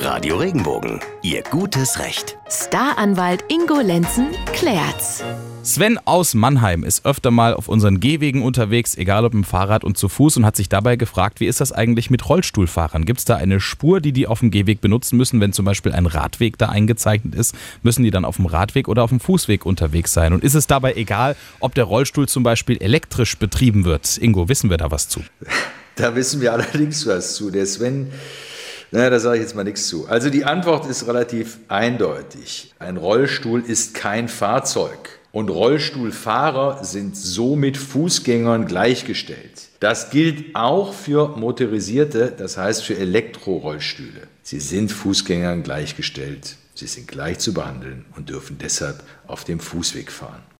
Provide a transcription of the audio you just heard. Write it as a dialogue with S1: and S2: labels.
S1: Radio Regenbogen, Ihr gutes Recht.
S2: Staranwalt Ingo Lenzen klärt's.
S3: Sven aus Mannheim ist öfter mal auf unseren Gehwegen unterwegs, egal ob im Fahrrad und zu Fuß, und hat sich dabei gefragt, wie ist das eigentlich mit Rollstuhlfahrern? Gibt es da eine Spur, die die auf dem Gehweg benutzen müssen, wenn zum Beispiel ein Radweg da eingezeichnet ist? Müssen die dann auf dem Radweg oder auf dem Fußweg unterwegs sein? Und ist es dabei egal, ob der Rollstuhl zum Beispiel elektrisch betrieben wird? Ingo, wissen wir da was zu?
S4: Da wissen wir allerdings was zu. Der Sven naja, da sage ich jetzt mal nichts zu. Also die Antwort ist relativ eindeutig. Ein Rollstuhl ist kein Fahrzeug. Und Rollstuhlfahrer sind somit Fußgängern gleichgestellt. Das gilt auch für motorisierte, das heißt für Elektrorollstühle. Sie sind Fußgängern gleichgestellt. Sie sind gleich zu behandeln und dürfen deshalb auf dem Fußweg fahren.